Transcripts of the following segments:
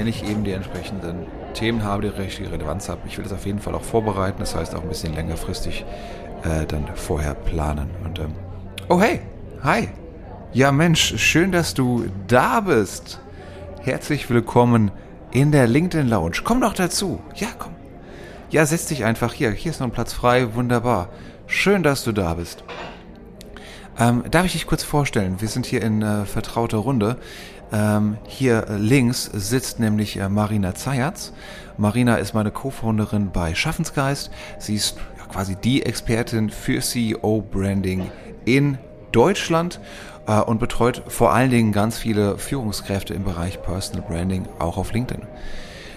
wenn ich eben die entsprechenden Themen habe, die richtige Relevanz haben. Ich will das auf jeden Fall auch vorbereiten, das heißt auch ein bisschen längerfristig äh, dann vorher planen. Und ähm, oh hey, hi. Ja Mensch, schön, dass du da bist. Herzlich willkommen in der LinkedIn Lounge. Komm doch dazu. Ja, komm. Ja, setz dich einfach hier. Hier ist noch ein Platz frei. Wunderbar. Schön, dass du da bist. Ähm, darf ich dich kurz vorstellen? Wir sind hier in äh, vertrauter Runde. Ähm, hier links sitzt nämlich äh, Marina Zayatz. Marina ist meine Co-Founderin bei Schaffensgeist. Sie ist ja, quasi die Expertin für CEO-Branding in Deutschland äh, und betreut vor allen Dingen ganz viele Führungskräfte im Bereich Personal Branding, auch auf LinkedIn.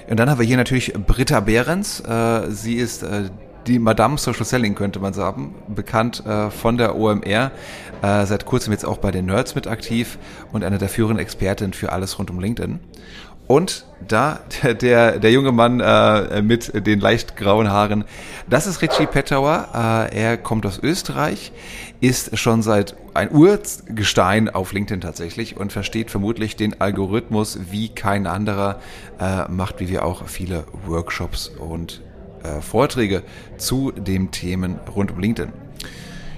Und dann haben wir hier natürlich Britta Behrens. Äh, sie ist äh, die Madame Social Selling, könnte man sagen, bekannt äh, von der OMR, äh, seit kurzem jetzt auch bei den Nerds mit aktiv und eine der führenden Expertinnen für alles rund um LinkedIn. Und da der, der, junge Mann äh, mit den leicht grauen Haaren, das ist Richie Pettauer. Äh, er kommt aus Österreich, ist schon seit ein Urgestein auf LinkedIn tatsächlich und versteht vermutlich den Algorithmus wie kein anderer, äh, macht wie wir auch viele Workshops und äh, Vorträge zu den Themen rund um LinkedIn.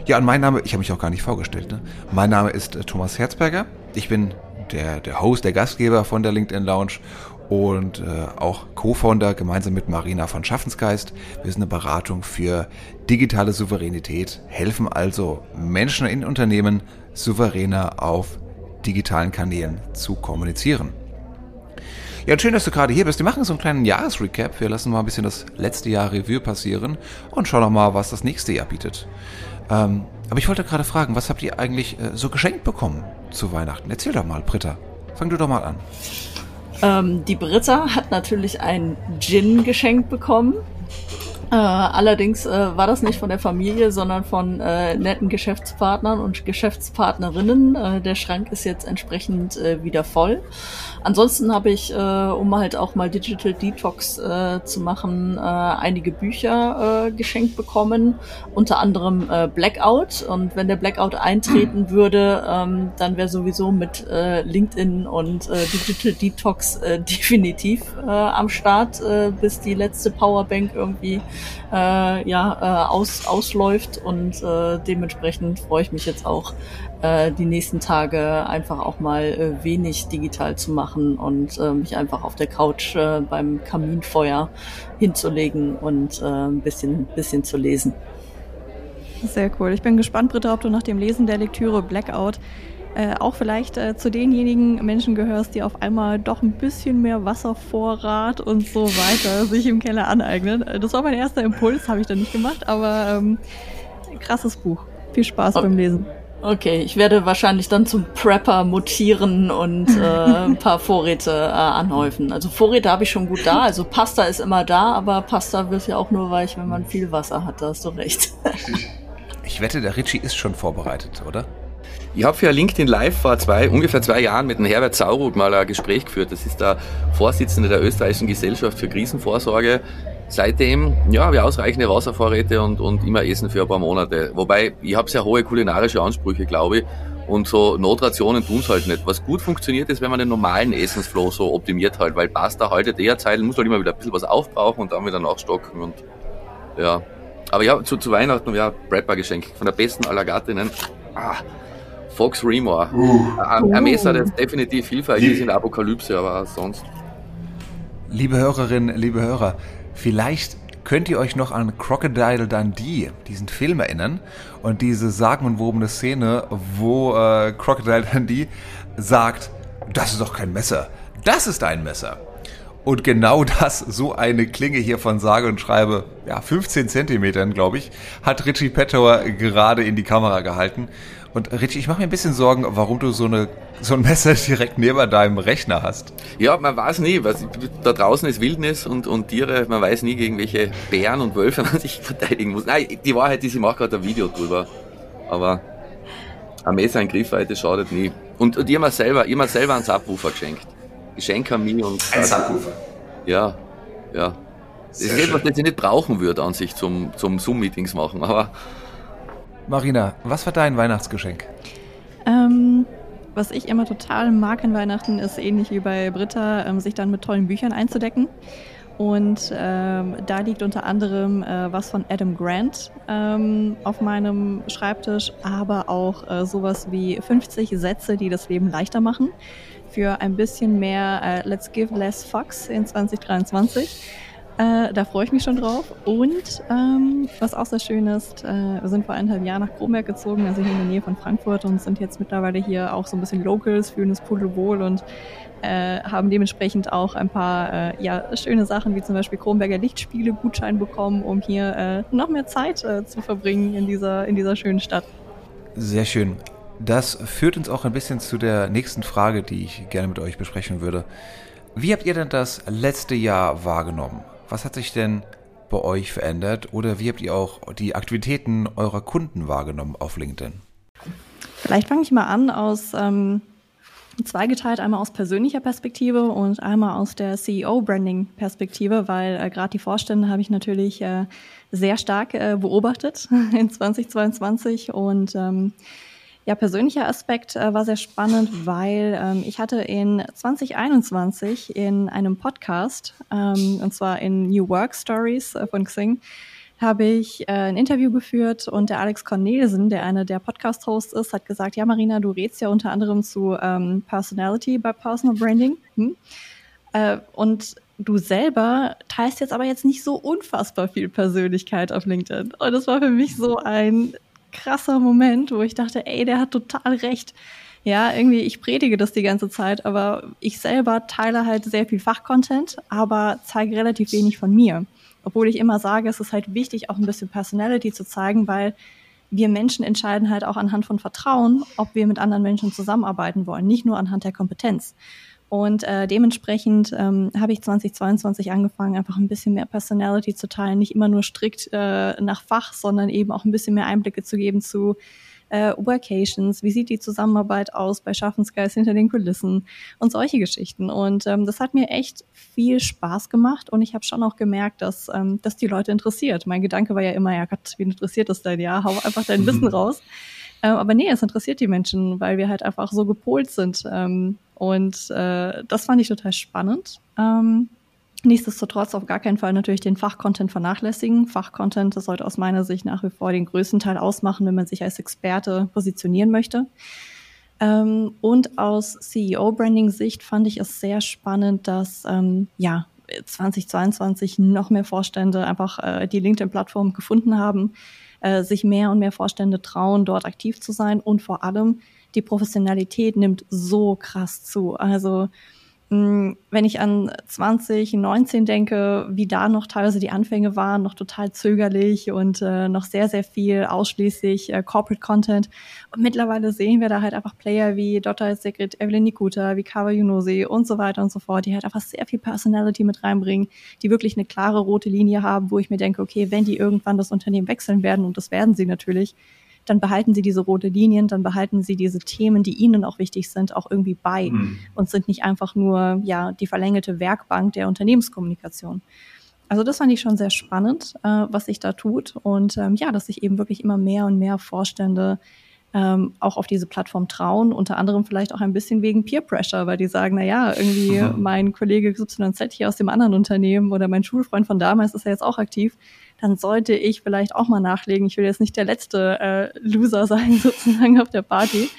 Ja, und mein Name, ich habe mich auch gar nicht vorgestellt. Ne? Mein Name ist äh, Thomas Herzberger. Ich bin der, der Host, der Gastgeber von der LinkedIn Lounge und äh, auch Co-Founder gemeinsam mit Marina von Schaffensgeist. Wir sind eine Beratung für digitale Souveränität, helfen also Menschen in Unternehmen souveräner auf digitalen Kanälen zu kommunizieren. Ja, und schön, dass du gerade hier bist. Wir machen so einen kleinen Jahresrecap. Wir lassen mal ein bisschen das letzte Jahr Revue passieren und schauen noch mal, was das nächste Jahr bietet. Ähm, aber ich wollte gerade fragen, was habt ihr eigentlich äh, so geschenkt bekommen zu Weihnachten? Erzähl doch mal, Britta. Fang du doch mal an. Ähm, die Britta hat natürlich ein Gin geschenkt bekommen. Äh, allerdings äh, war das nicht von der Familie, sondern von äh, netten Geschäftspartnern und Geschäftspartnerinnen. Äh, der Schrank ist jetzt entsprechend äh, wieder voll. Ansonsten habe ich, äh, um halt auch mal Digital Detox äh, zu machen, äh, einige Bücher äh, geschenkt bekommen, unter anderem äh, Blackout. Und wenn der Blackout eintreten würde, ähm, dann wäre sowieso mit äh, LinkedIn und äh, Digital Detox äh, definitiv äh, am Start, äh, bis die letzte Powerbank irgendwie äh, ja, äh, aus, ausläuft. Und äh, dementsprechend freue ich mich jetzt auch, äh, die nächsten Tage einfach auch mal äh, wenig digital zu machen und äh, mich einfach auf der Couch äh, beim Kaminfeuer hinzulegen und äh, ein bisschen, bisschen zu lesen. Sehr cool. Ich bin gespannt, Britta, ob du nach dem Lesen der Lektüre Blackout äh, auch vielleicht äh, zu denjenigen Menschen gehörst, die auf einmal doch ein bisschen mehr Wasservorrat und so weiter sich im Keller aneignen. Äh, das war mein erster Impuls, habe ich dann nicht gemacht, aber ähm, krasses Buch. Viel Spaß okay. beim Lesen. Okay, ich werde wahrscheinlich dann zum Prepper mutieren und äh, ein paar Vorräte äh, anhäufen. Also Vorräte habe ich schon gut da. Also Pasta ist immer da, aber Pasta wird ja auch nur weich, wenn man viel Wasser hat. Da hast du recht. ich wette, der Ritchie ist schon vorbereitet, oder? Ich habe für LinkedIn Live vor zwei, ungefähr zwei Jahren mit dem Herbert Sauruth mal ein Gespräch geführt. Das ist der Vorsitzende der österreichischen Gesellschaft für Krisenvorsorge. Seitdem, ja, ich ausreichende Wasservorräte und, und immer Essen für ein paar Monate. Wobei, ich habe sehr hohe kulinarische Ansprüche, glaube ich. Und so Notrationen tun's halt nicht. Was gut funktioniert ist, wenn man den normalen Essensflow so optimiert halt, weil Pasta haltet eher Zeit, muss halt immer wieder ein bisschen was aufbrauchen und dann wieder nachstocken und ja. Aber ja, zu, zu Weihnachten, ja, Prepper-Geschenk von der besten aller Gattinnen. Ah, Fox Remore. Uh. Ein, ein Messer, das definitiv hilfreich ist in der Apokalypse, aber sonst. Liebe Hörerinnen, liebe Hörer, vielleicht könnt ihr euch noch an Crocodile Dundee, diesen Film erinnern und diese sagenumwobene Szene, wo äh, Crocodile Dundee sagt, das ist doch kein Messer, das ist ein Messer. Und genau das, so eine Klinge hier von sage und schreibe, ja, 15 Zentimetern, glaube ich, hat Richie Pettower gerade in die Kamera gehalten. Und Richie, ich mache mir ein bisschen Sorgen, warum du so, eine, so ein Messer direkt neben deinem Rechner hast. Ja, man weiß nie. Was, da draußen ist Wildnis und, und Tiere. Man weiß nie, gegen welche Bären und Wölfe man sich verteidigen muss. Nein, die Wahrheit ist, ich mache gerade ein Video drüber. Aber ein Messer in Griffweite schadet nie. Und, und ich habe mir selber, ich mir selber einen Subwoofer geschenkt. Geschenk an mich und... Ein Subwoofer? Ja, ja. Das Sehr ist etwas, das ich nicht brauchen würde an sich zum, zum Zoom-Meetings machen, aber Marina, was war dein Weihnachtsgeschenk? Ähm, was ich immer total mag an Weihnachten, ist ähnlich wie bei Britta, ähm, sich dann mit tollen Büchern einzudecken. Und ähm, da liegt unter anderem äh, was von Adam Grant ähm, auf meinem Schreibtisch, aber auch äh, sowas wie 50 Sätze, die das Leben leichter machen. Für ein bisschen mehr äh, Let's Give Less Fucks in 2023. Äh, da freue ich mich schon drauf. Und ähm, was auch sehr schön ist, äh, wir sind vor eineinhalb Jahren nach Kronberg gezogen, also hier in der Nähe von Frankfurt und sind jetzt mittlerweile hier auch so ein bisschen Locals, fühlen uns pudelwohl und äh, haben dementsprechend auch ein paar äh, ja, schöne Sachen wie zum Beispiel Kronberger Lichtspiele Gutschein bekommen, um hier äh, noch mehr Zeit zu verbringen in dieser, in dieser schönen Stadt. Sehr schön. Das führt uns auch ein bisschen zu der nächsten Frage, die ich gerne mit euch besprechen würde. Wie habt ihr denn das letzte Jahr wahrgenommen? Was hat sich denn bei euch verändert? Oder wie habt ihr auch die Aktivitäten eurer Kunden wahrgenommen auf LinkedIn? Vielleicht fange ich mal an aus ähm, zweigeteilt, einmal aus persönlicher Perspektive und einmal aus der CEO-Branding-Perspektive, weil äh, gerade die Vorstände habe ich natürlich äh, sehr stark äh, beobachtet in 2022 und ähm, ja, persönlicher Aspekt äh, war sehr spannend, weil ähm, ich hatte in 2021 in einem Podcast, ähm, und zwar in New Work Stories äh, von Xing, habe ich äh, ein Interview geführt und der Alex Cornelsen, der einer der Podcast-Hosts ist, hat gesagt, ja Marina, du redest ja unter anderem zu ähm, Personality bei Personal Branding. Hm? Äh, und du selber teilst jetzt aber jetzt nicht so unfassbar viel Persönlichkeit auf LinkedIn. Und das war für mich so ein krasser Moment, wo ich dachte, ey, der hat total recht. Ja, irgendwie, ich predige das die ganze Zeit, aber ich selber teile halt sehr viel Fachcontent, aber zeige relativ wenig von mir. Obwohl ich immer sage, es ist halt wichtig, auch ein bisschen Personality zu zeigen, weil wir Menschen entscheiden halt auch anhand von Vertrauen, ob wir mit anderen Menschen zusammenarbeiten wollen, nicht nur anhand der Kompetenz. Und äh, dementsprechend ähm, habe ich 2022 angefangen, einfach ein bisschen mehr Personality zu teilen, nicht immer nur strikt äh, nach Fach, sondern eben auch ein bisschen mehr Einblicke zu geben zu äh, Workations, wie sieht die Zusammenarbeit aus bei Schaffensgeist hinter den Kulissen und solche Geschichten. Und ähm, das hat mir echt viel Spaß gemacht und ich habe schon auch gemerkt, dass ähm, dass die Leute interessiert. Mein Gedanke war ja immer, ja Gott, wie interessiert das dein Jahr? Hau einfach dein Wissen raus. Ähm, aber nee, es interessiert die Menschen, weil wir halt einfach so gepolt sind. Ähm, und äh, das fand ich total spannend. Ähm, nichtsdestotrotz auf gar keinen Fall natürlich den Fachcontent vernachlässigen. Fachcontent, das sollte aus meiner Sicht nach wie vor den größten Teil ausmachen, wenn man sich als Experte positionieren möchte. Ähm, und aus CEO-Branding-Sicht fand ich es sehr spannend, dass ähm, ja 2022 noch mehr Vorstände einfach äh, die LinkedIn-Plattform gefunden haben, äh, sich mehr und mehr Vorstände trauen, dort aktiv zu sein und vor allem die Professionalität nimmt so krass zu. Also hm, wenn ich an 2019 denke, wie da noch teilweise die Anfänge waren, noch total zögerlich und äh, noch sehr, sehr viel ausschließlich äh, Corporate Content. Und mittlerweile sehen wir da halt einfach Player wie Dr. Secret, Evelyn Nikuta, wie Kawa Yunosi und so weiter und so fort, die halt einfach sehr viel Personality mit reinbringen, die wirklich eine klare rote Linie haben, wo ich mir denke, okay, wenn die irgendwann das Unternehmen wechseln werden, und das werden sie natürlich, dann behalten sie diese rote Linien, dann behalten sie diese Themen, die ihnen auch wichtig sind, auch irgendwie bei mhm. und sind nicht einfach nur ja die verlängerte Werkbank der Unternehmenskommunikation. Also das fand ich schon sehr spannend, äh, was sich da tut und ähm, ja, dass sich eben wirklich immer mehr und mehr Vorstände ähm, auch auf diese Plattform trauen, unter anderem vielleicht auch ein bisschen wegen Peer Pressure, weil die sagen, na ja, irgendwie mhm. mein Kollege XYZ hier aus dem anderen Unternehmen oder mein Schulfreund von damals ist ja jetzt auch aktiv dann sollte ich vielleicht auch mal nachlegen. Ich will jetzt nicht der letzte äh, Loser sein sozusagen auf der Party.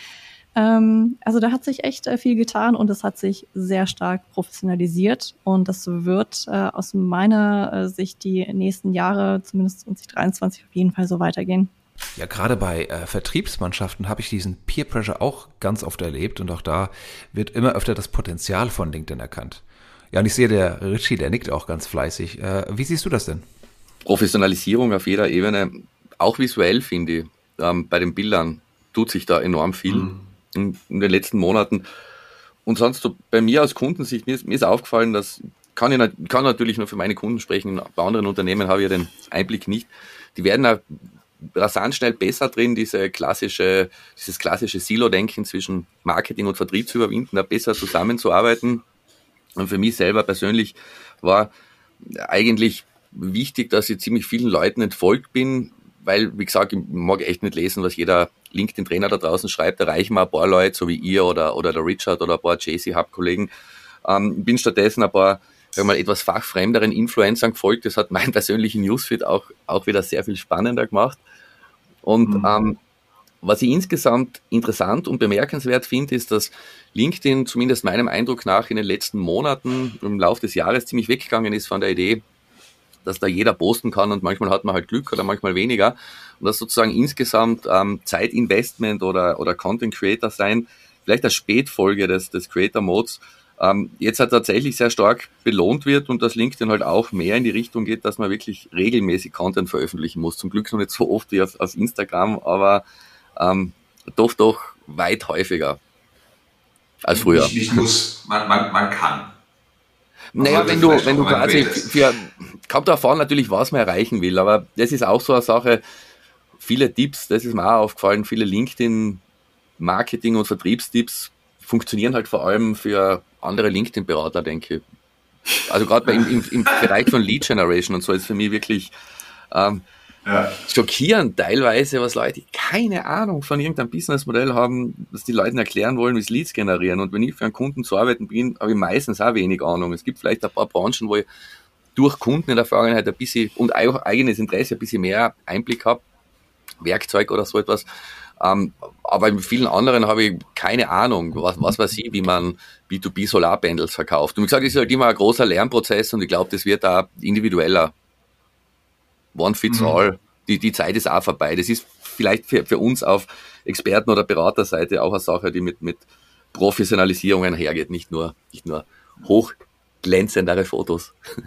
Ähm, also da hat sich echt äh, viel getan und es hat sich sehr stark professionalisiert und das wird äh, aus meiner äh, Sicht die nächsten Jahre, zumindest 2023, auf jeden Fall so weitergehen. Ja, gerade bei äh, Vertriebsmannschaften habe ich diesen Peer Pressure auch ganz oft erlebt und auch da wird immer öfter das Potenzial von LinkedIn erkannt. Ja, und ich sehe, der Richie, der nickt auch ganz fleißig. Äh, wie siehst du das denn? Professionalisierung auf jeder Ebene, auch visuell finde ich, ähm, bei den Bildern tut sich da enorm viel mhm. in, in, den letzten Monaten. Und sonst so bei mir aus Kundensicht, mir ist, mir ist aufgefallen, dass kann ich kann natürlich nur für meine Kunden sprechen, bei anderen Unternehmen habe ich ja den Einblick nicht. Die werden auch rasant schnell besser drin, diese klassische, dieses klassische Silo-Denken zwischen Marketing und Vertrieb zu überwinden, da besser zusammenzuarbeiten. Und für mich selber persönlich war eigentlich wichtig, dass ich ziemlich vielen Leuten entfolgt bin, weil, wie gesagt, ich mag echt nicht lesen, was jeder LinkedIn-Trainer da draußen schreibt, erreichen wir ein paar Leute, so wie ihr oder, oder der Richard oder ein paar JC-Hub-Kollegen. Ähm, bin stattdessen ein paar sagen wir mal, etwas fachfremderen Influencern gefolgt. Das hat meinen persönlichen Newsfeed auch, auch wieder sehr viel spannender gemacht. Und mhm. ähm, was ich insgesamt interessant und bemerkenswert finde, ist, dass LinkedIn zumindest meinem Eindruck nach in den letzten Monaten im Laufe des Jahres ziemlich weggegangen ist von der Idee, dass da jeder posten kann und manchmal hat man halt Glück oder manchmal weniger. Und dass sozusagen insgesamt ähm, Zeitinvestment oder, oder Content Creator sein, vielleicht als Spätfolge des, des Creator Modes, ähm, jetzt halt tatsächlich sehr stark belohnt wird und dass LinkedIn halt auch mehr in die Richtung geht, dass man wirklich regelmäßig Content veröffentlichen muss. Zum Glück noch nicht so oft wie auf, auf Instagram, aber ähm, doch, doch weit häufiger als früher. Nicht, nicht muss, man, man, man kann. Naja, wenn du, wenn du quasi für, kommt darauf an natürlich, was man erreichen will, aber das ist auch so eine Sache, viele Tipps, das ist mir auch aufgefallen, viele LinkedIn Marketing- und Vertriebstipps funktionieren halt vor allem für andere LinkedIn-Berater, denke. Also gerade im, im, im Bereich von Lead Generation und so ist für mich wirklich ähm, ja. schockierend teilweise, was Leute keine Ahnung von irgendeinem Businessmodell haben, dass die Leuten erklären wollen, wie sie Leads generieren. Und wenn ich für einen Kunden zu arbeiten bin, habe ich meistens auch wenig Ahnung. Es gibt vielleicht ein paar Branchen, wo ich durch Kunden in der Vergangenheit ein bisschen und auch eigenes Interesse ein bisschen mehr Einblick habe, Werkzeug oder so etwas. Ähm, aber in vielen anderen habe ich keine Ahnung, was, was weiß ich, wie man B2B Solarpanels verkauft. Und wie gesagt, es ist halt immer ein großer Lernprozess und ich glaube, das wird da individueller. One fits mhm. all. Die, die Zeit ist auch vorbei. Das ist vielleicht für, für uns auf Experten- oder Beraterseite auch eine Sache, die mit, mit Professionalisierung einhergeht, nicht nur, nicht nur hochglänzendere Fotos.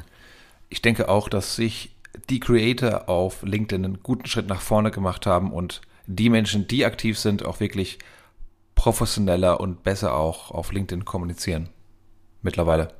Ich denke auch, dass sich die Creator auf LinkedIn einen guten Schritt nach vorne gemacht haben und die Menschen, die aktiv sind, auch wirklich professioneller und besser auch auf LinkedIn kommunizieren. Mittlerweile.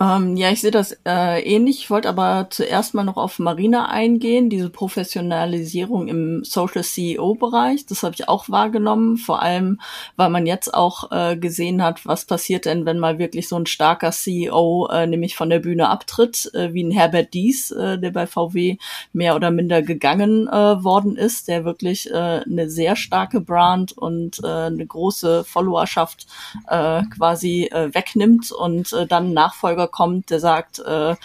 Ähm, ja, ich sehe das äh, ähnlich. Ich wollte aber zuerst mal noch auf Marina eingehen, diese Professionalisierung im Social CEO-Bereich. Das habe ich auch wahrgenommen, vor allem, weil man jetzt auch äh, gesehen hat, was passiert denn, wenn mal wirklich so ein starker CEO äh, nämlich von der Bühne abtritt, äh, wie ein Herbert Dies, äh, der bei VW mehr oder minder gegangen äh, worden ist, der wirklich äh, eine sehr starke Brand und äh, eine große Followerschaft äh, quasi äh, wegnimmt und äh, dann Nachfolger kommt, der sagt, äh,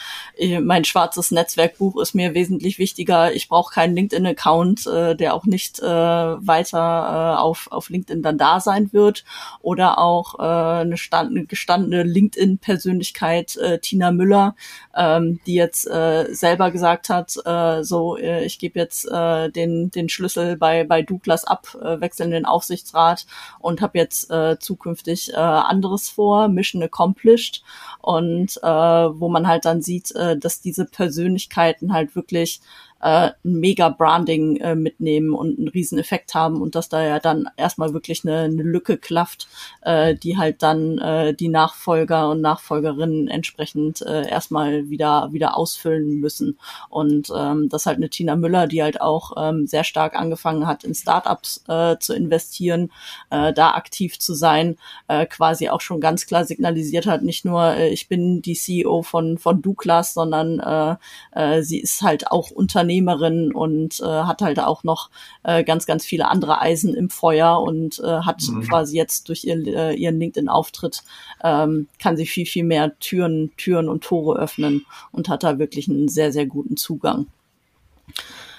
mein schwarzes Netzwerkbuch ist mir wesentlich wichtiger, ich brauche keinen LinkedIn-Account, äh, der auch nicht äh, weiter äh, auf, auf LinkedIn dann da sein wird. Oder auch äh, eine, stand, gestandene LinkedIn-Persönlichkeit, äh, Tina Müller, ähm, die jetzt äh, selber gesagt hat, äh, so, äh, ich gebe jetzt äh, den, den Schlüssel bei, bei Douglas ab, äh, wechseln den Aufsichtsrat und habe jetzt äh, zukünftig äh, anderes vor, Mission accomplished. Und äh, wo man halt dann sieht, äh, dass diese Persönlichkeiten halt wirklich äh, ein mega Branding äh, mitnehmen und einen riesen Effekt haben und dass da ja dann erstmal wirklich eine, eine Lücke klafft, äh, die halt dann äh, die Nachfolger und Nachfolgerinnen entsprechend äh, erstmal wieder wieder ausfüllen müssen. Und ähm, das halt eine Tina Müller, die halt auch ähm, sehr stark angefangen hat, in Startups äh, zu investieren, äh, da aktiv zu sein, äh, quasi auch schon ganz klar signalisiert hat, nicht nur äh, ich bin die CEO von von Douglas, sondern äh, äh, sie ist halt auch Unternehmen Unternehmerin und äh, hat halt auch noch äh, ganz, ganz viele andere Eisen im Feuer und äh, hat mhm. quasi jetzt durch ihr, äh, ihren LinkedIn-Auftritt ähm, kann sie viel, viel mehr Türen, Türen und Tore öffnen und hat da wirklich einen sehr, sehr guten Zugang.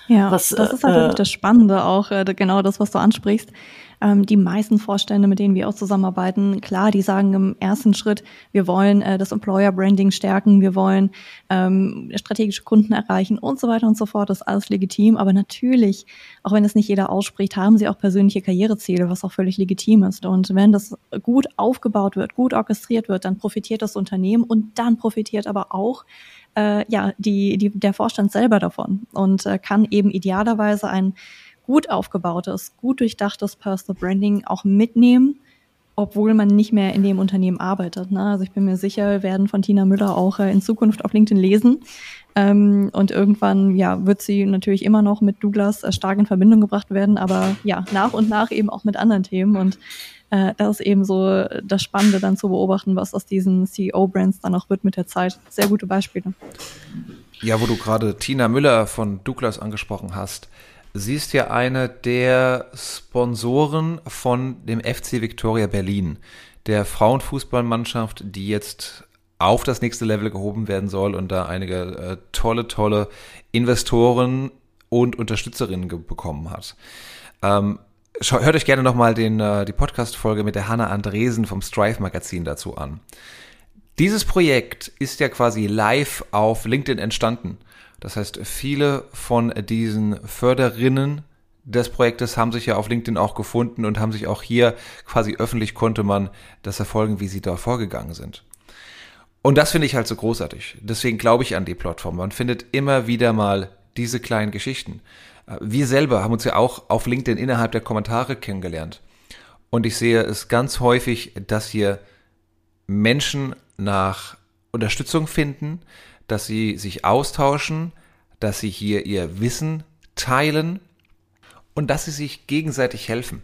Ja, was, das ist halt äh, das Spannende auch, äh, genau das, was du ansprichst. Ähm, die meisten Vorstände, mit denen wir auch zusammenarbeiten, klar, die sagen im ersten Schritt, wir wollen äh, das Employer Branding stärken, wir wollen ähm, strategische Kunden erreichen und so weiter und so fort. Das ist alles legitim. Aber natürlich, auch wenn es nicht jeder ausspricht, haben sie auch persönliche Karriereziele, was auch völlig legitim ist. Und wenn das gut aufgebaut wird, gut orchestriert wird, dann profitiert das Unternehmen und dann profitiert aber auch äh, ja, die, die, der Vorstand selber davon und äh, kann eben idealerweise ein gut aufgebautes, gut durchdachtes Personal Branding auch mitnehmen, obwohl man nicht mehr in dem Unternehmen arbeitet. Ne? Also ich bin mir sicher, werden von Tina Müller auch äh, in Zukunft auf LinkedIn lesen. Ähm, und irgendwann ja, wird sie natürlich immer noch mit Douglas äh, stark in Verbindung gebracht werden, aber ja, nach und nach eben auch mit anderen Themen. Und äh, das ist eben so das Spannende dann zu beobachten, was aus diesen CEO-Brands dann auch wird mit der Zeit. Sehr gute Beispiele. Ja, wo du gerade Tina Müller von Douglas angesprochen hast. Sie ist ja eine der Sponsoren von dem FC Victoria Berlin, der Frauenfußballmannschaft, die jetzt auf das nächste Level gehoben werden soll und da einige äh, tolle, tolle Investoren und Unterstützerinnen bekommen hat. Ähm, hört euch gerne nochmal äh, die Podcast-Folge mit der Hanna Andresen vom Strive-Magazin dazu an. Dieses Projekt ist ja quasi live auf LinkedIn entstanden. Das heißt, viele von diesen Förderinnen des Projektes haben sich ja auf LinkedIn auch gefunden und haben sich auch hier quasi öffentlich konnte man das erfolgen, wie sie da vorgegangen sind. Und das finde ich halt so großartig. Deswegen glaube ich an die Plattform. Man findet immer wieder mal diese kleinen Geschichten. Wir selber haben uns ja auch auf LinkedIn innerhalb der Kommentare kennengelernt. Und ich sehe es ganz häufig, dass hier Menschen nach Unterstützung finden, dass sie sich austauschen, dass sie hier ihr Wissen teilen und dass sie sich gegenseitig helfen.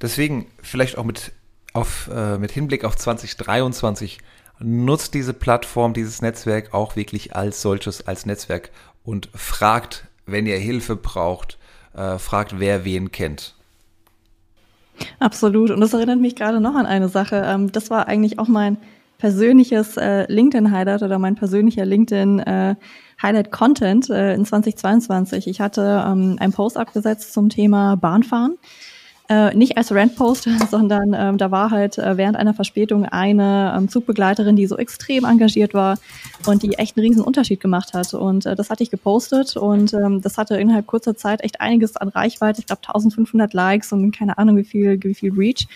Deswegen vielleicht auch mit, auf, äh, mit Hinblick auf 2023 nutzt diese Plattform, dieses Netzwerk auch wirklich als solches, als Netzwerk und fragt, wenn ihr Hilfe braucht, äh, fragt, wer wen kennt. Absolut. Und das erinnert mich gerade noch an eine Sache. Ähm, das war eigentlich auch mein persönliches äh, LinkedIn-Highlight oder mein persönlicher LinkedIn- äh, äh, in 2022. Ich hatte ähm, einen Post abgesetzt zum Thema Bahnfahren. Äh, nicht als Rant-Post, sondern ähm, da war halt äh, während einer Verspätung eine ähm, Zugbegleiterin, die so extrem engagiert war und die echt einen riesen Unterschied gemacht hat. Und äh, das hatte ich gepostet und ähm, das hatte innerhalb kurzer Zeit echt einiges an Reichweite. Ich glaube 1500 Likes und keine Ahnung wie viel, wie viel Reach.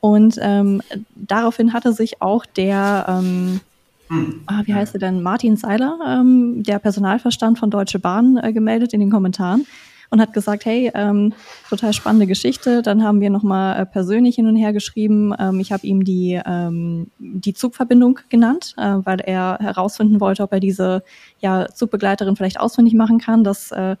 Und ähm, daraufhin hatte sich auch der, ähm, hm. ah, wie heißt er denn, Martin Seiler, ähm, der Personalverstand von Deutsche Bahn, äh, gemeldet in den Kommentaren und hat gesagt, hey, ähm, total spannende Geschichte. Dann haben wir nochmal äh, persönlich hin und her geschrieben. Ähm, ich habe ihm die, ähm, die Zugverbindung genannt, äh, weil er herausfinden wollte, ob er diese ja, Zugbegleiterin vielleicht ausfindig machen kann. Das äh,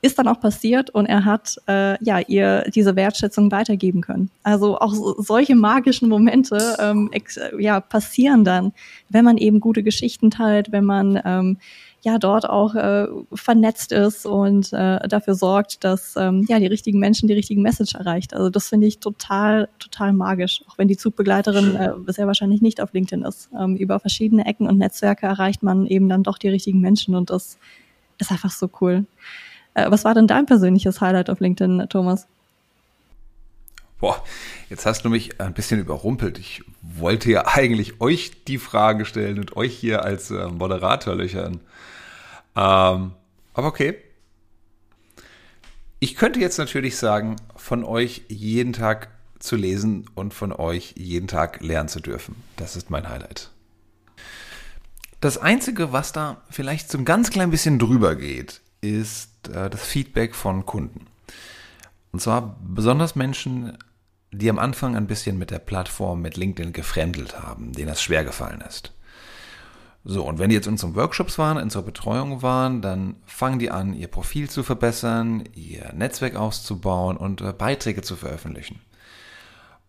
ist dann auch passiert und er hat äh, ja ihr diese Wertschätzung weitergeben können. Also auch so, solche magischen Momente ähm, ex, ja passieren dann, wenn man eben gute Geschichten teilt, wenn man ähm, ja dort auch äh, vernetzt ist und äh, dafür sorgt, dass ähm, ja die richtigen Menschen die richtigen Message erreicht. Also das finde ich total total magisch, auch wenn die Zugbegleiterin äh, bisher wahrscheinlich nicht auf LinkedIn ist. Ähm, über verschiedene Ecken und Netzwerke erreicht man eben dann doch die richtigen Menschen und das ist einfach so cool. Äh, was war denn dein persönliches Highlight auf LinkedIn, Thomas? Boah, jetzt hast du mich ein bisschen überrumpelt. Ich wollte ja eigentlich euch die Frage stellen und euch hier als äh, Moderator löchern. Ähm, aber okay. Ich könnte jetzt natürlich sagen, von euch jeden Tag zu lesen und von euch jeden Tag lernen zu dürfen. Das ist mein Highlight. Das Einzige, was da vielleicht so ein ganz klein bisschen drüber geht, ist äh, das Feedback von Kunden. Und zwar besonders Menschen, die am Anfang ein bisschen mit der Plattform, mit LinkedIn gefremdelt haben, denen das schwer gefallen ist. So, und wenn die jetzt in unseren Workshops waren, in unserer Betreuung waren, dann fangen die an, ihr Profil zu verbessern, ihr Netzwerk auszubauen und äh, Beiträge zu veröffentlichen.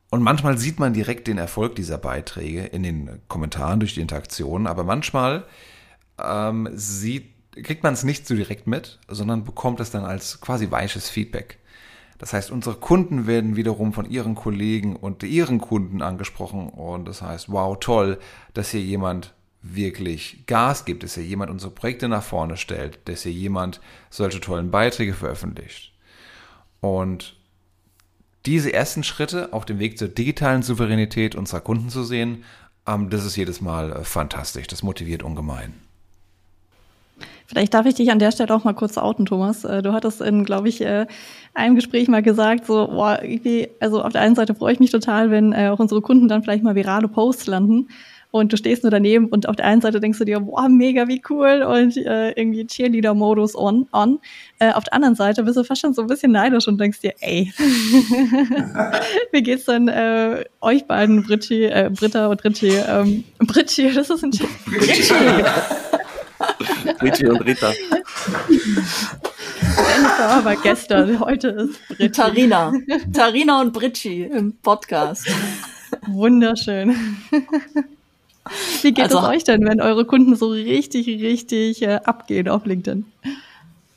Und manchmal sieht man direkt den Erfolg dieser Beiträge in den Kommentaren durch die Interaktion, aber manchmal ähm, sieht kriegt man es nicht so direkt mit, sondern bekommt es dann als quasi weiches Feedback. Das heißt, unsere Kunden werden wiederum von ihren Kollegen und ihren Kunden angesprochen und das heißt, wow, toll, dass hier jemand wirklich Gas gibt, dass hier jemand unsere Projekte nach vorne stellt, dass hier jemand solche tollen Beiträge veröffentlicht. Und diese ersten Schritte auf dem Weg zur digitalen Souveränität unserer Kunden zu sehen, ähm, das ist jedes Mal äh, fantastisch. Das motiviert ungemein. Vielleicht darf ich dich an der Stelle auch mal kurz outen, Thomas. Äh, du hattest in, glaube ich, äh, einem Gespräch mal gesagt, so, boah, irgendwie, also auf der einen Seite freue ich mich total, wenn äh, auch unsere Kunden dann vielleicht mal virale Posts landen und du stehst nur daneben und auf der einen Seite denkst du dir, boah, mega, wie cool und äh, irgendwie Cheerleader-Modus on. on. Äh, auf der anderen Seite bist du fast schon so ein bisschen neidisch und denkst dir, ey, wie geht's denn äh, euch beiden, Britti, äh, Britta und Ritchie, ähm, Britti, das ist ein Ritchie. Richie und Rita. Jennifer war gestern, heute ist Britti. Tarina. Tarina und Britschi im Podcast. Wunderschön. Wie geht also, es euch denn, wenn eure Kunden so richtig, richtig äh, abgehen auf LinkedIn?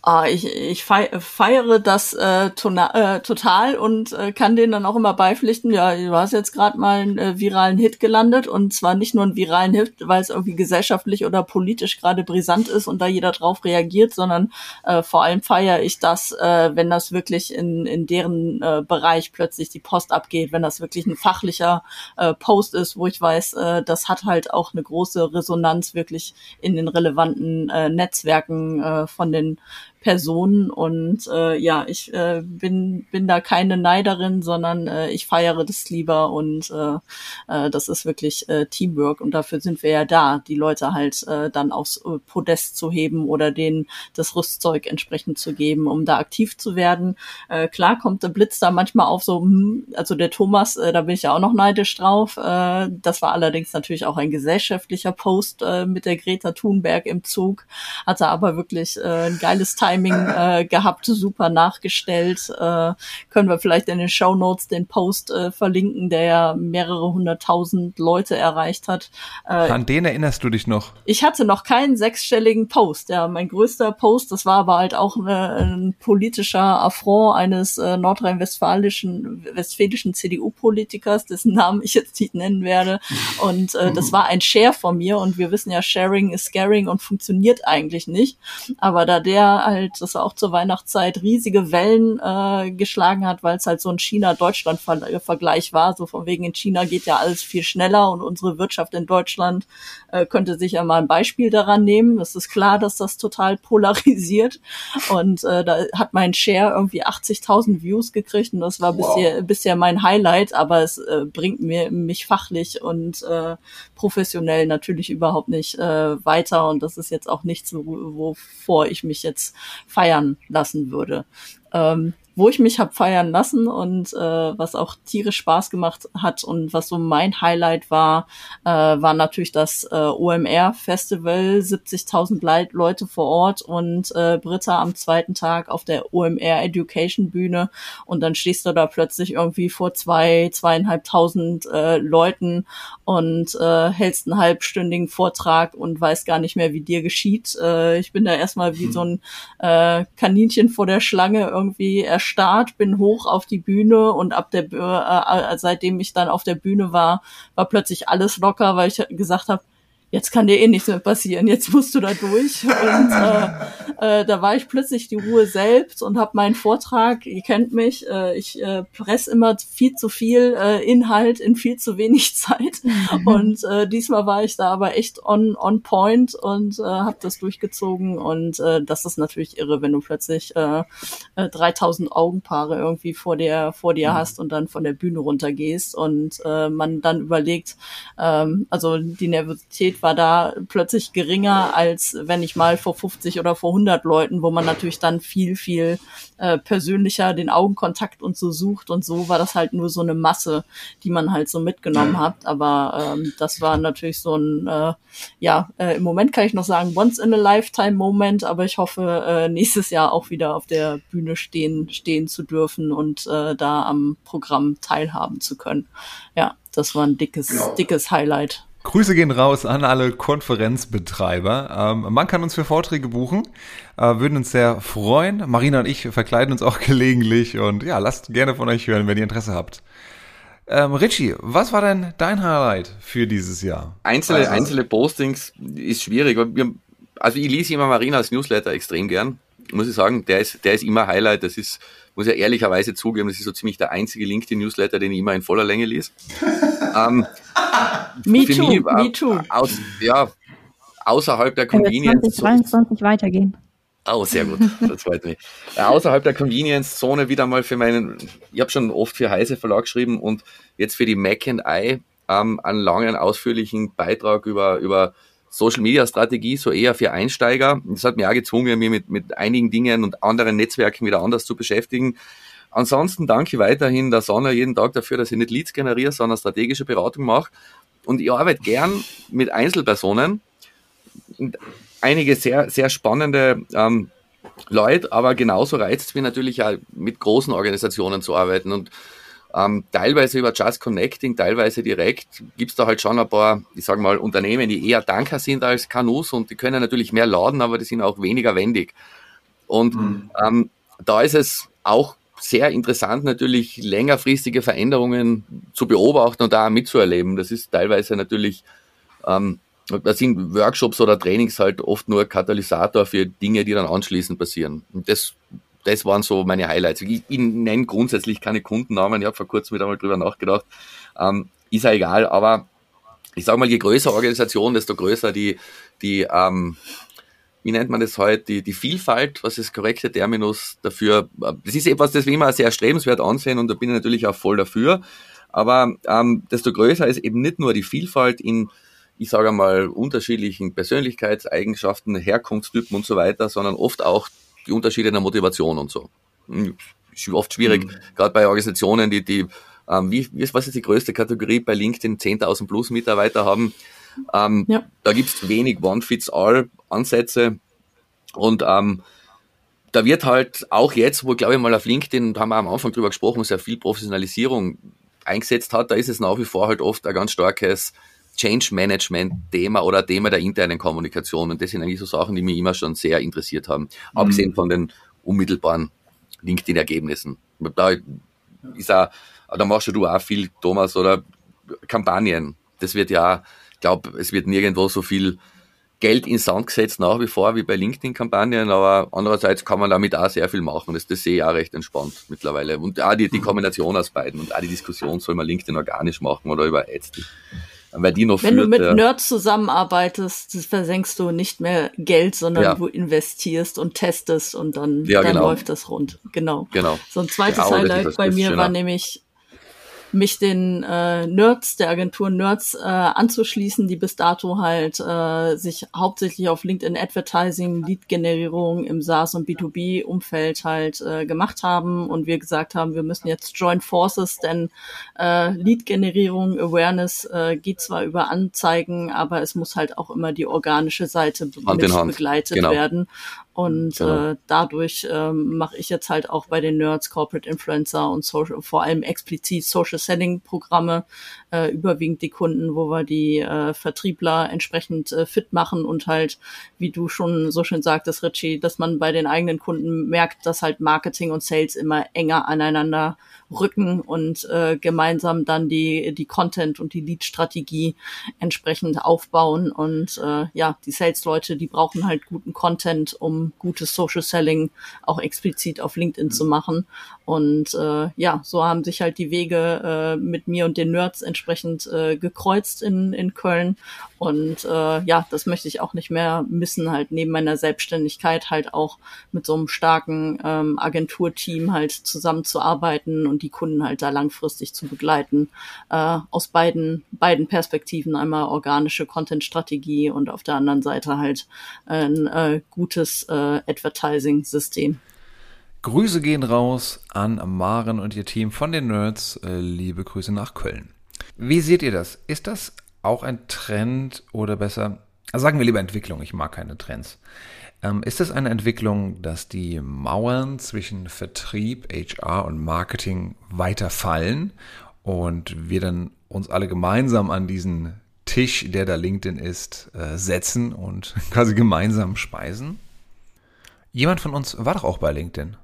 Ah, ich, ich feiere das äh, äh, total und äh, kann denen dann auch immer beipflichten, ja, du hast jetzt gerade mal einen äh, viralen Hit gelandet und zwar nicht nur einen viralen Hit, weil es irgendwie gesellschaftlich oder politisch gerade brisant ist und da jeder drauf reagiert, sondern äh, vor allem feiere ich das, äh, wenn das wirklich in, in deren äh, Bereich plötzlich die Post abgeht, wenn das wirklich ein fachlicher äh, Post ist, wo ich weiß, äh, das hat halt auch eine große Resonanz wirklich in den relevanten äh, Netzwerken äh, von den Personen und äh, ja, ich äh, bin, bin da keine Neiderin, sondern äh, ich feiere das lieber und äh, äh, das ist wirklich äh, Teamwork und dafür sind wir ja da, die Leute halt äh, dann aufs äh, Podest zu heben oder denen das Rüstzeug entsprechend zu geben, um da aktiv zu werden. Äh, klar kommt der Blitz da manchmal auf so, hm, also der Thomas, äh, da bin ich ja auch noch neidisch drauf. Äh, das war allerdings natürlich auch ein gesellschaftlicher Post äh, mit der Greta Thunberg im Zug, hatte aber wirklich äh, ein geiles Teil Timing äh, gehabt, super nachgestellt. Äh, können wir vielleicht in den Show Notes den Post äh, verlinken, der ja mehrere hunderttausend Leute erreicht hat. Äh, An den erinnerst du dich noch? Ich hatte noch keinen sechsstelligen Post. Ja, mein größter Post, das war aber halt auch eine, ein politischer Affront eines äh, nordrhein-westfälischen westfälischen CDU-Politikers, dessen Namen ich jetzt nicht nennen werde. Und äh, das war ein Share von mir und wir wissen ja, Sharing is Scaring und funktioniert eigentlich nicht. Aber da der halt, das war auch zur Weihnachtszeit, riesige Wellen äh, geschlagen hat, weil es halt so ein China-Deutschland-Vergleich war. So von wegen in China geht ja alles viel schneller und unsere Wirtschaft in Deutschland äh, könnte sich ja mal ein Beispiel daran nehmen. Es ist klar, dass das total polarisiert. Und äh, da hat mein Share irgendwie 80.000 Views gekriegt und das war wow. bisher, bisher mein Highlight, aber es äh, bringt mir mich fachlich und äh, professionell natürlich überhaupt nicht äh, weiter. Und das ist jetzt auch nichts, wovor ich mich jetzt feiern lassen würde. Ähm, wo ich mich hab feiern lassen und äh, was auch tierisch Spaß gemacht hat und was so mein Highlight war, äh, war natürlich das äh, OMR-Festival, 70.000 Leute vor Ort und äh, Britta am zweiten Tag auf der OMR Education Bühne und dann stehst du da plötzlich irgendwie vor zwei, zweieinhalbtausend äh, Leuten und äh, hältst einen halbstündigen Vortrag und weißt gar nicht mehr, wie dir geschieht. Äh, ich bin da erstmal wie so ein äh, Kaninchen vor der Schlange irgendwie erstarrt, bin hoch auf die Bühne und ab der äh, seitdem ich dann auf der Bühne war, war plötzlich alles locker, weil ich gesagt habe, jetzt kann dir eh nichts mehr passieren, jetzt musst du da durch. Und äh, äh, da war ich plötzlich die Ruhe selbst und habe meinen Vortrag, ihr kennt mich, äh, ich äh, press immer viel zu viel äh, Inhalt in viel zu wenig Zeit. Mhm. Und äh, diesmal war ich da aber echt on, on point und äh, habe das durchgezogen. Und äh, das ist natürlich irre, wenn du plötzlich äh, äh, 3000 Augenpaare irgendwie vor dir, vor dir mhm. hast und dann von der Bühne runtergehst und äh, man dann überlegt, ähm, also die Nervosität war da plötzlich geringer, als wenn ich mal vor 50 oder vor 100 Leuten, wo man natürlich dann viel, viel äh, persönlicher den Augenkontakt und so sucht und so war das halt nur so eine Masse, die man halt so mitgenommen hat. Aber ähm, das war natürlich so ein, äh, ja, äh, im Moment kann ich noch sagen, once in a lifetime Moment, aber ich hoffe, äh, nächstes Jahr auch wieder auf der Bühne stehen, stehen zu dürfen und äh, da am Programm teilhaben zu können. Ja, das war ein dickes, genau. dickes Highlight. Grüße gehen raus an alle Konferenzbetreiber. Ähm, man kann uns für Vorträge buchen, äh, würden uns sehr freuen. Marina und ich verkleiden uns auch gelegentlich und ja, lasst gerne von euch hören, wenn ihr Interesse habt. Ähm, Richie, was war denn dein Highlight für dieses Jahr? Einzelne, also, einzelne Postings ist schwierig. Also ich lese immer Marina als Newsletter extrem gern. Muss ich sagen, der ist, der ist immer Highlight. Das ist, muss ich ehrlicherweise zugeben, das ist so ziemlich der einzige LinkedIn-Newsletter, den ich immer in voller Länge lese. ähm, me too, mich, me too. Aus, ja, außerhalb der Convenience. 2022 weitergehen. Oh, sehr gut. Das freut mich. Äh, außerhalb der Convenience-Zone wieder mal für meinen, ich habe schon oft für Heise Verlag geschrieben und jetzt für die Mac and I ähm, einen langen, ausführlichen Beitrag über, über Social Media Strategie, so eher für Einsteiger. Das hat mich auch gezwungen, mich mit, mit einigen Dingen und anderen Netzwerken wieder anders zu beschäftigen. Ansonsten danke weiterhin der Sonne jeden Tag dafür, dass ich nicht Leads generiere, sondern strategische Beratung mache. Und ich arbeite gern mit Einzelpersonen. Einige sehr, sehr spannende ähm, Leute, aber genauso reizt es mich natürlich auch mit großen Organisationen zu arbeiten. Und ähm, teilweise über Just Connecting, teilweise direkt gibt's da halt schon ein paar, ich sage mal, Unternehmen, die eher Danker sind als Kanus und die können natürlich mehr laden, aber die sind auch weniger wendig. Und mhm. ähm, da ist es auch sehr interessant, natürlich längerfristige Veränderungen zu beobachten und da mitzuerleben. Das ist teilweise natürlich, ähm, da sind Workshops oder Trainings halt oft nur Katalysator für Dinge, die dann anschließend passieren. Und das, das waren so meine Highlights. Ich, ich nenne grundsätzlich keine Kundennamen, ich habe vor kurzem wieder mal drüber nachgedacht. Ähm, ist ja egal, aber ich sage mal, je größer Organisation, desto größer die, die ähm, wie nennt man das heute, die, die Vielfalt, was ist korrekte Terminus dafür? Das ist etwas, das wir immer sehr erstrebenswert ansehen und da bin ich natürlich auch voll dafür. Aber ähm, desto größer ist eben nicht nur die Vielfalt in, ich sage mal, unterschiedlichen Persönlichkeitseigenschaften, Herkunftstypen und so weiter, sondern oft auch die Unterschiede in der Motivation und so. Hm, ist oft schwierig, mhm. gerade bei Organisationen, die, die ähm, wie, was ist die größte Kategorie bei LinkedIn, 10.000 plus Mitarbeiter haben, ähm, ja. Da gibt's wenig One-Fits-All-Ansätze. Und ähm, da wird halt auch jetzt, wo glaube ich mal auf LinkedIn, haben wir am Anfang drüber gesprochen, sehr viel Professionalisierung eingesetzt hat, da ist es nach wie vor halt oft ein ganz starkes Change Management Thema oder Thema der internen Kommunikation. Und das sind eigentlich so Sachen, die mich immer schon sehr interessiert haben. Mhm. Abgesehen von den unmittelbaren LinkedIn-Ergebnissen. Da ist auch, da machst du auch viel, Thomas, oder Kampagnen. Das wird ja glaube, es wird nirgendwo so viel Geld ins Sand gesetzt nach wie vor wie bei LinkedIn-Kampagnen, aber andererseits kann man damit auch sehr viel machen. Das, das sehe ich auch recht entspannt mittlerweile. Und auch die, die. Kombination aus beiden und auch die Diskussion, soll man LinkedIn organisch machen oder über Ads. Wenn führt, du mit Nerds zusammenarbeitest, versenkst du nicht mehr Geld, sondern ja. du investierst und testest und dann, ja, dann genau. läuft das rund. Genau. genau. So ein zweites Highlight bei mir war nämlich mich den äh, Nerds, der Agentur Nerds äh, anzuschließen, die bis dato halt äh, sich hauptsächlich auf LinkedIn Advertising, Lead-Generierung im SaaS und B2B-Umfeld halt äh, gemacht haben und wir gesagt haben, wir müssen jetzt join forces, denn äh, Lead-Generierung, Awareness äh, geht zwar über Anzeigen, aber es muss halt auch immer die organische Seite mit begleitet genau. werden. Und genau. äh, dadurch ähm, mache ich jetzt halt auch bei den Nerds Corporate Influencer und Social, vor allem explizit Social Selling Programme, äh, überwiegend die Kunden, wo wir die äh, Vertriebler entsprechend äh, fit machen und halt, wie du schon so schön sagtest, Richie, dass man bei den eigenen Kunden merkt, dass halt Marketing und Sales immer enger aneinander rücken und äh, gemeinsam dann die, die Content und die Lead-Strategie entsprechend aufbauen. Und äh, ja, die Sales-Leute, die brauchen halt guten Content, um gutes Social Selling auch explizit auf LinkedIn zu machen. Und äh, ja, so haben sich halt die Wege äh, mit mir und den Nerds entsprechend äh, gekreuzt in, in Köln. Und äh, ja, das möchte ich auch nicht mehr missen, halt neben meiner Selbstständigkeit halt auch mit so einem starken ähm, Agenturteam halt zusammenzuarbeiten und die Kunden halt da langfristig zu begleiten. Äh, aus beiden, beiden Perspektiven einmal organische Content-Strategie und auf der anderen Seite halt ein äh, gutes äh, Advertising-System. Grüße gehen raus an Maren und ihr Team von den Nerds. Äh, liebe Grüße nach Köln. Wie seht ihr das? Ist das auch ein Trend oder besser, sagen wir lieber Entwicklung, ich mag keine Trends. Ähm, ist es eine Entwicklung, dass die Mauern zwischen Vertrieb, HR und Marketing weiter fallen und wir dann uns alle gemeinsam an diesen Tisch, der da LinkedIn ist, äh, setzen und quasi gemeinsam speisen? Jemand von uns war doch auch bei LinkedIn.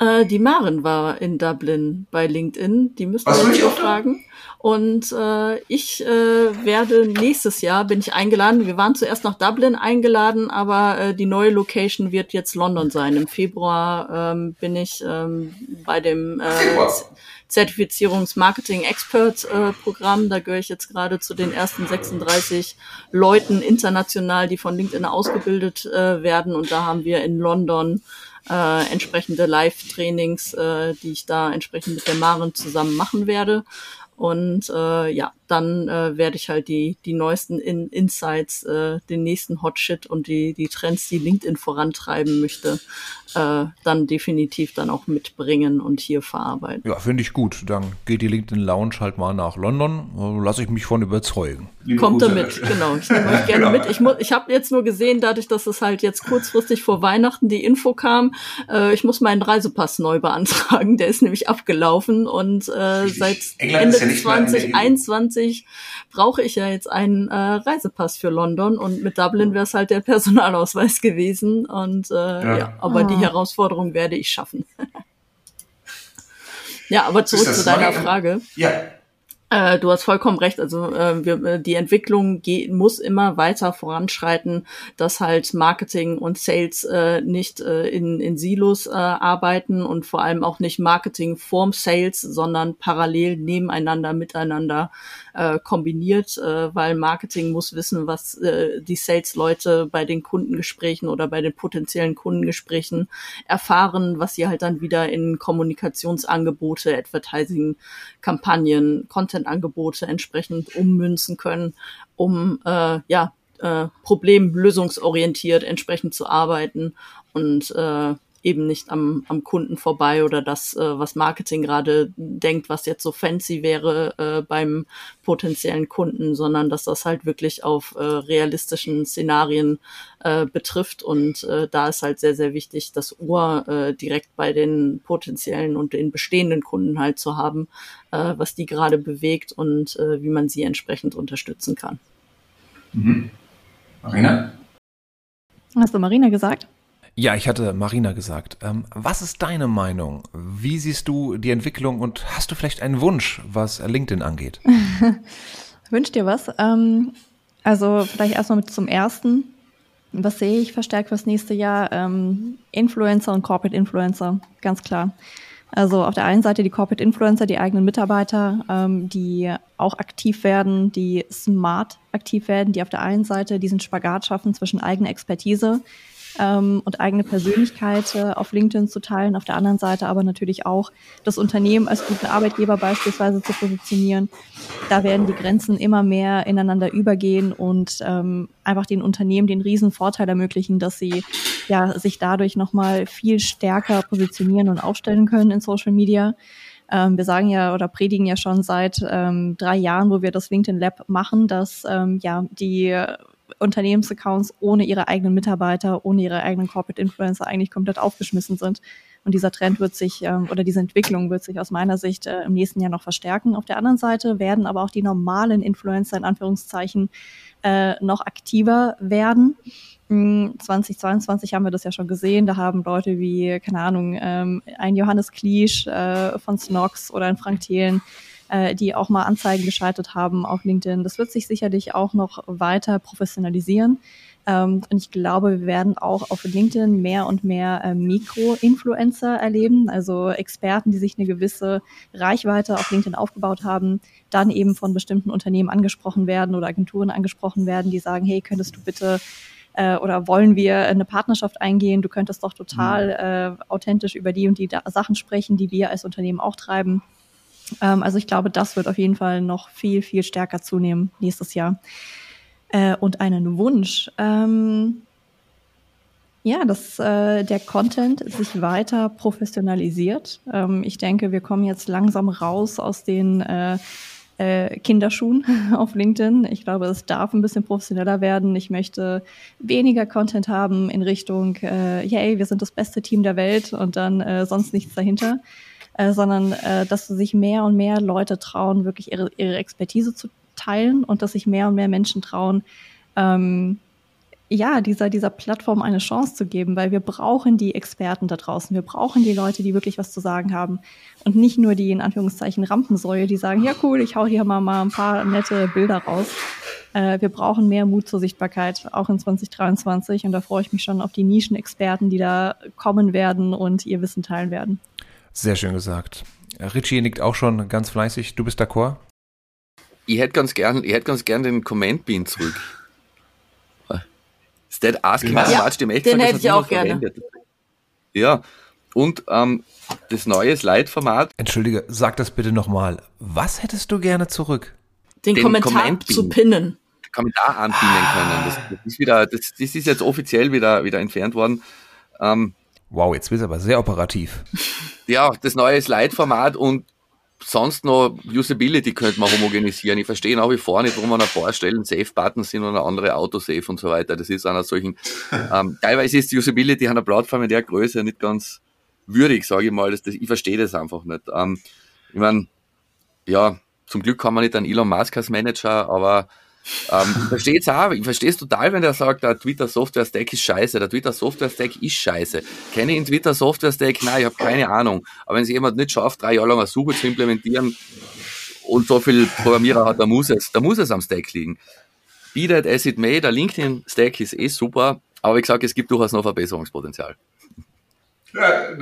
Äh, die Maren war in Dublin bei LinkedIn. Die müssen wir auch fragen. Und äh, ich äh, werde nächstes Jahr bin ich eingeladen. Wir waren zuerst nach Dublin eingeladen, aber äh, die neue Location wird jetzt London sein. Im Februar ähm, bin ich ähm, bei dem äh, Zertifizierungs-Marketing-Expert-Programm. Da gehöre ich jetzt gerade zu den ersten 36 Leuten international, die von LinkedIn ausgebildet äh, werden. Und da haben wir in London äh, entsprechende Live-Trainings, äh, die ich da entsprechend mit der Maren zusammen machen werde. Und äh, ja, dann äh, werde ich halt die, die neuesten In Insights, äh, den nächsten Hotshit und die, die Trends, die LinkedIn vorantreiben möchte, äh, dann definitiv dann auch mitbringen und hier verarbeiten. Ja, finde ich gut. Dann geht die LinkedIn Lounge halt mal nach London. Lasse ich mich von überzeugen. Kommt damit, genau. Ich nehme euch gerne mit. Ich, muss, ich habe jetzt nur gesehen, dadurch, dass es halt jetzt kurzfristig vor Weihnachten die Info kam, äh, ich muss meinen Reisepass neu beantragen. Der ist nämlich abgelaufen und äh, seit Ende 2021 2023 brauche ich ja jetzt einen äh, Reisepass für London und mit Dublin wäre es halt der Personalausweis gewesen. Und äh, ja. ja aber die ah. Herausforderung werde ich schaffen. ja, aber zurück zu deiner Frage. Ja. Äh, du hast vollkommen recht. Also äh, wir, äh, die Entwicklung geht, muss immer weiter voranschreiten, dass halt Marketing und Sales äh, nicht äh, in, in Silos äh, arbeiten und vor allem auch nicht Marketing vorm Sales, sondern parallel nebeneinander, miteinander kombiniert, weil Marketing muss wissen, was die Sales-Leute bei den Kundengesprächen oder bei den potenziellen Kundengesprächen erfahren, was sie halt dann wieder in Kommunikationsangebote, Advertising-Kampagnen, Content-Angebote entsprechend ummünzen können, um äh, ja äh, problemlösungsorientiert entsprechend zu arbeiten und äh, eben nicht am, am Kunden vorbei oder das, äh, was Marketing gerade denkt, was jetzt so fancy wäre äh, beim potenziellen Kunden, sondern dass das halt wirklich auf äh, realistischen Szenarien äh, betrifft. Und äh, da ist halt sehr, sehr wichtig, das Ohr äh, direkt bei den potenziellen und den bestehenden Kunden halt zu haben, äh, was die gerade bewegt und äh, wie man sie entsprechend unterstützen kann. Mhm. Marina? Hast du Marina gesagt? Ja, ich hatte Marina gesagt. Ähm, was ist deine Meinung? Wie siehst du die Entwicklung und hast du vielleicht einen Wunsch, was LinkedIn angeht? Wünsch dir was? Ähm, also vielleicht erstmal mit zum ersten. Was sehe ich verstärkt fürs nächste Jahr? Ähm, Influencer und Corporate Influencer, ganz klar. Also auf der einen Seite die Corporate Influencer, die eigenen Mitarbeiter, ähm, die auch aktiv werden, die smart aktiv werden, die auf der einen Seite diesen Spagat schaffen zwischen eigener Expertise, ähm, und eigene Persönlichkeit äh, auf LinkedIn zu teilen, auf der anderen Seite aber natürlich auch das Unternehmen als guten Arbeitgeber beispielsweise zu positionieren. Da werden die Grenzen immer mehr ineinander übergehen und ähm, einfach den Unternehmen den riesen Vorteil ermöglichen, dass sie ja sich dadurch nochmal viel stärker positionieren und aufstellen können in Social Media. Ähm, wir sagen ja oder predigen ja schon seit ähm, drei Jahren, wo wir das LinkedIn Lab machen, dass ähm, ja die Unternehmensaccounts ohne ihre eigenen Mitarbeiter, ohne ihre eigenen Corporate Influencer eigentlich komplett aufgeschmissen sind. Und dieser Trend wird sich ähm, oder diese Entwicklung wird sich aus meiner Sicht äh, im nächsten Jahr noch verstärken. Auf der anderen Seite werden aber auch die normalen Influencer in Anführungszeichen äh, noch aktiver werden. 2022 hm, haben wir das ja schon gesehen. Da haben Leute wie, keine Ahnung, ähm, ein Johannes Kliesch äh, von Snox oder ein Frank Thelen äh, die auch mal Anzeigen geschaltet haben auf LinkedIn. Das wird sich sicherlich auch noch weiter professionalisieren. Ähm, und ich glaube, wir werden auch auf LinkedIn mehr und mehr äh, Mikro-Influencer erleben, also Experten, die sich eine gewisse Reichweite auf LinkedIn aufgebaut haben, dann eben von bestimmten Unternehmen angesprochen werden oder Agenturen angesprochen werden, die sagen, hey, könntest du bitte äh, oder wollen wir eine Partnerschaft eingehen? Du könntest doch total mhm. äh, authentisch über die und die Sachen sprechen, die wir als Unternehmen auch treiben. Ähm, also ich glaube, das wird auf jeden Fall noch viel, viel stärker zunehmen nächstes Jahr. Äh, und einen Wunsch. Ähm, ja, dass äh, der Content sich weiter professionalisiert. Ähm, ich denke, wir kommen jetzt langsam raus aus den äh, äh, Kinderschuhen auf LinkedIn. Ich glaube, es darf ein bisschen professioneller werden. Ich möchte weniger Content haben in Richtung, äh, hey, wir sind das beste Team der Welt und dann äh, sonst nichts dahinter äh, sondern äh, dass sich mehr und mehr Leute trauen, wirklich ihre, ihre Expertise zu teilen und dass sich mehr und mehr Menschen trauen, ähm, ja, dieser, dieser Plattform eine Chance zu geben, weil wir brauchen die Experten da draußen. Wir brauchen die Leute, die wirklich was zu sagen haben. Und nicht nur die, in Anführungszeichen, Rampensäue, die sagen, ja cool, ich hau hier mal, mal ein paar nette Bilder raus. Äh, wir brauchen mehr Mut zur Sichtbarkeit, auch in 2023. Und da freue ich mich schon auf die Nischenexperten, die da kommen werden und ihr Wissen teilen werden. Sehr schön gesagt. Richie nickt auch schon ganz fleißig. Du bist d'accord? Ich hätte ganz gern, ich hätte ganz gern den Comment Bean zurück. Instead asking ja, much, dem echt den hätte ich auch gerne. Verwendet. Ja, und ähm, das neue Slide-Format. Entschuldige, sag das bitte nochmal. Was hättest du gerne zurück? Den, den Kommentar zu pinnen. Kommentar anpinnen können. Das, das, ist wieder, das, das ist jetzt offiziell wieder, wieder entfernt worden. Ähm, Wow, jetzt bist du aber sehr operativ. Ja, das neue Slide-Format und sonst noch Usability könnte man homogenisieren. Ich verstehe nach wie vor nicht, warum an ein paar Stellen Safe-Buttons sind und andere Autosave und so weiter. Das ist einer solchen, ähm, teilweise ist die Usability einer Plattform in der Größe nicht ganz würdig, sage ich mal. Das, das, ich verstehe das einfach nicht. Ähm, ich meine, ja, zum Glück kann man nicht einen Elon Musk als Manager, aber ähm, ich verstehe es auch, ich verstehe es total, wenn der sagt, der Twitter Software Stack ist scheiße, der Twitter Software Stack ist scheiße. Kenne ich den Twitter Software Stack? Nein, ich habe keine Ahnung. Aber wenn es jemand nicht schafft, drei Jahre lang eine Suche zu implementieren und so viel Programmierer hat, da muss es, da muss es am Stack liegen. Be that as it may, der LinkedIn Stack ist eh super, aber wie gesagt, es gibt durchaus noch Verbesserungspotenzial. Ja,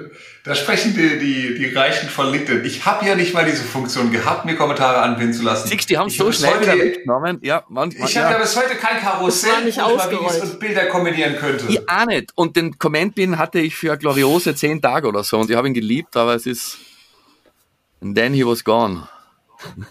da sprechen die, die, die Reichen von LinkedIn. Ich habe ja nicht mal diese Funktion gehabt, mir Kommentare anbinden zu lassen. Siehst, die haben so schnell heute, wieder weggenommen. Ja, manchmal, ich habe ja bis heute kein Karussell, nicht wo ich und Bilder kombinieren könnte. Ich auch nicht. Und den Comment-Bin hatte ich für gloriose zehn Tage oder so und ich habe ihn geliebt, aber es ist... And then he was gone.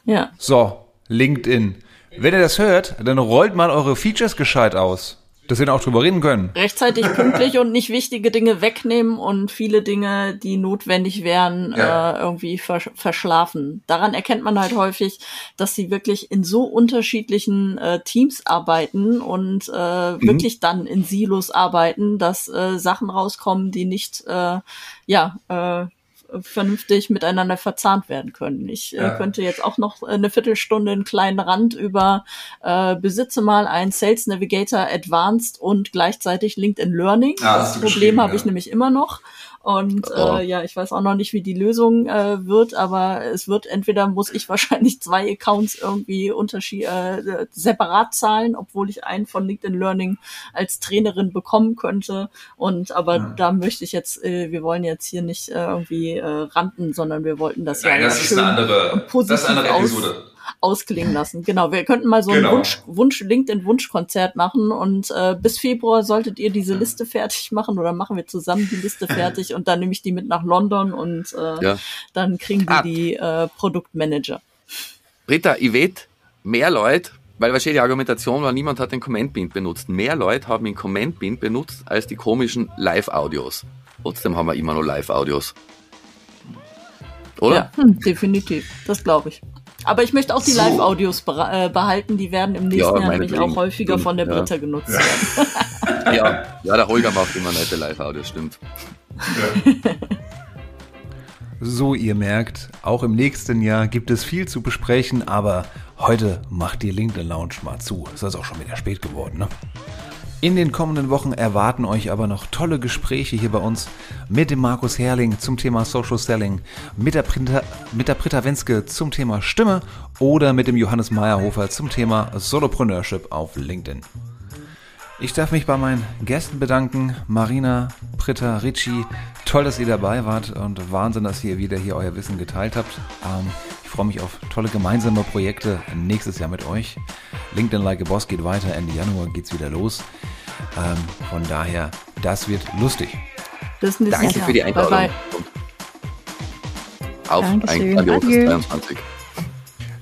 Ja. So, LinkedIn. Wenn ihr das hört, dann rollt mal eure Features gescheit aus dass wir auch drüber reden können. Rechtzeitig pünktlich und nicht wichtige Dinge wegnehmen und viele Dinge, die notwendig wären, ja. äh, irgendwie versch verschlafen. Daran erkennt man halt häufig, dass sie wirklich in so unterschiedlichen äh, Teams arbeiten und äh, mhm. wirklich dann in Silos arbeiten, dass äh, Sachen rauskommen, die nicht äh, ja äh, vernünftig miteinander verzahnt werden können. Ich äh, ja. äh, könnte jetzt auch noch eine Viertelstunde einen kleinen Rand über äh, besitze mal ein Sales Navigator Advanced und gleichzeitig LinkedIn Learning. Ah, das Problem habe ja. ich nämlich immer noch. Und oh. äh, ja, ich weiß auch noch nicht, wie die Lösung äh, wird, aber es wird entweder muss ich wahrscheinlich zwei Accounts irgendwie unterschied äh, separat zahlen, obwohl ich einen von LinkedIn Learning als Trainerin bekommen könnte. Und aber ja. da möchte ich jetzt, äh, wir wollen jetzt hier nicht äh, irgendwie äh, rannten, sondern wir wollten das Nein, ja das ist eine andere, positiv das ist eine andere Episode. Aus ausklingen lassen. Genau, wir könnten mal so ein genau. Wunsch, Wunsch LinkedIn-Wunschkonzert machen und äh, bis Februar solltet ihr diese Liste fertig machen oder machen wir zusammen die Liste fertig und dann nehme ich die mit nach London und äh, ja. dann kriegen wir ah. die äh, Produktmanager. Britta, ich weiß, mehr Leute, weil wahrscheinlich die Argumentation war, niemand hat den Comment-Bind benutzt. Mehr Leute haben den Comment-Bind benutzt als die komischen Live-Audios. Trotzdem haben wir immer noch Live-Audios. Oder? Ja, hm, definitiv. Das glaube ich. Aber ich möchte auch die so. Live-Audios äh, behalten. Die werden im nächsten ja, Jahr nämlich auch häufiger von der Britta ja. genutzt werden. ja. ja, der Holger macht immer nette Live-Audios, stimmt. Ja. So, ihr merkt, auch im nächsten Jahr gibt es viel zu besprechen, aber heute macht die LinkedIn Lounge mal zu. Es ist auch schon wieder spät geworden, ne? In den kommenden Wochen erwarten euch aber noch tolle Gespräche hier bei uns mit dem Markus Herrling zum Thema Social Selling, mit der, Printer, mit der Britta Wenske zum Thema Stimme oder mit dem Johannes Meyerhofer zum Thema Solopreneurship auf LinkedIn. Ich darf mich bei meinen Gästen bedanken. Marina, Britta, Ricci, toll, dass ihr dabei wart und Wahnsinn, dass ihr wieder hier euer Wissen geteilt habt. Ähm, ich freue mich auf tolle gemeinsame Projekte nächstes Jahr mit euch. LinkedIn Like a Boss geht weiter, Ende Januar geht's wieder los. Ähm, von daher, das wird lustig. Bis Danke für die Einladung. Bye bye. Auf Dankeschön. ein 23.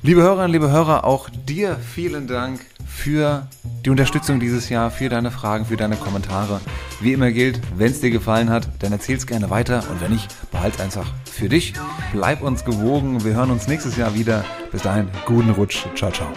Liebe Hörerinnen, liebe Hörer, auch dir vielen Dank für die Unterstützung dieses Jahr, für deine Fragen, für deine Kommentare. Wie immer gilt, wenn es dir gefallen hat, dann erzähl es gerne weiter und wenn nicht, behalte einfach für dich. Bleib uns gewogen. Wir hören uns nächstes Jahr wieder. Bis dahin, guten Rutsch. Ciao, ciao.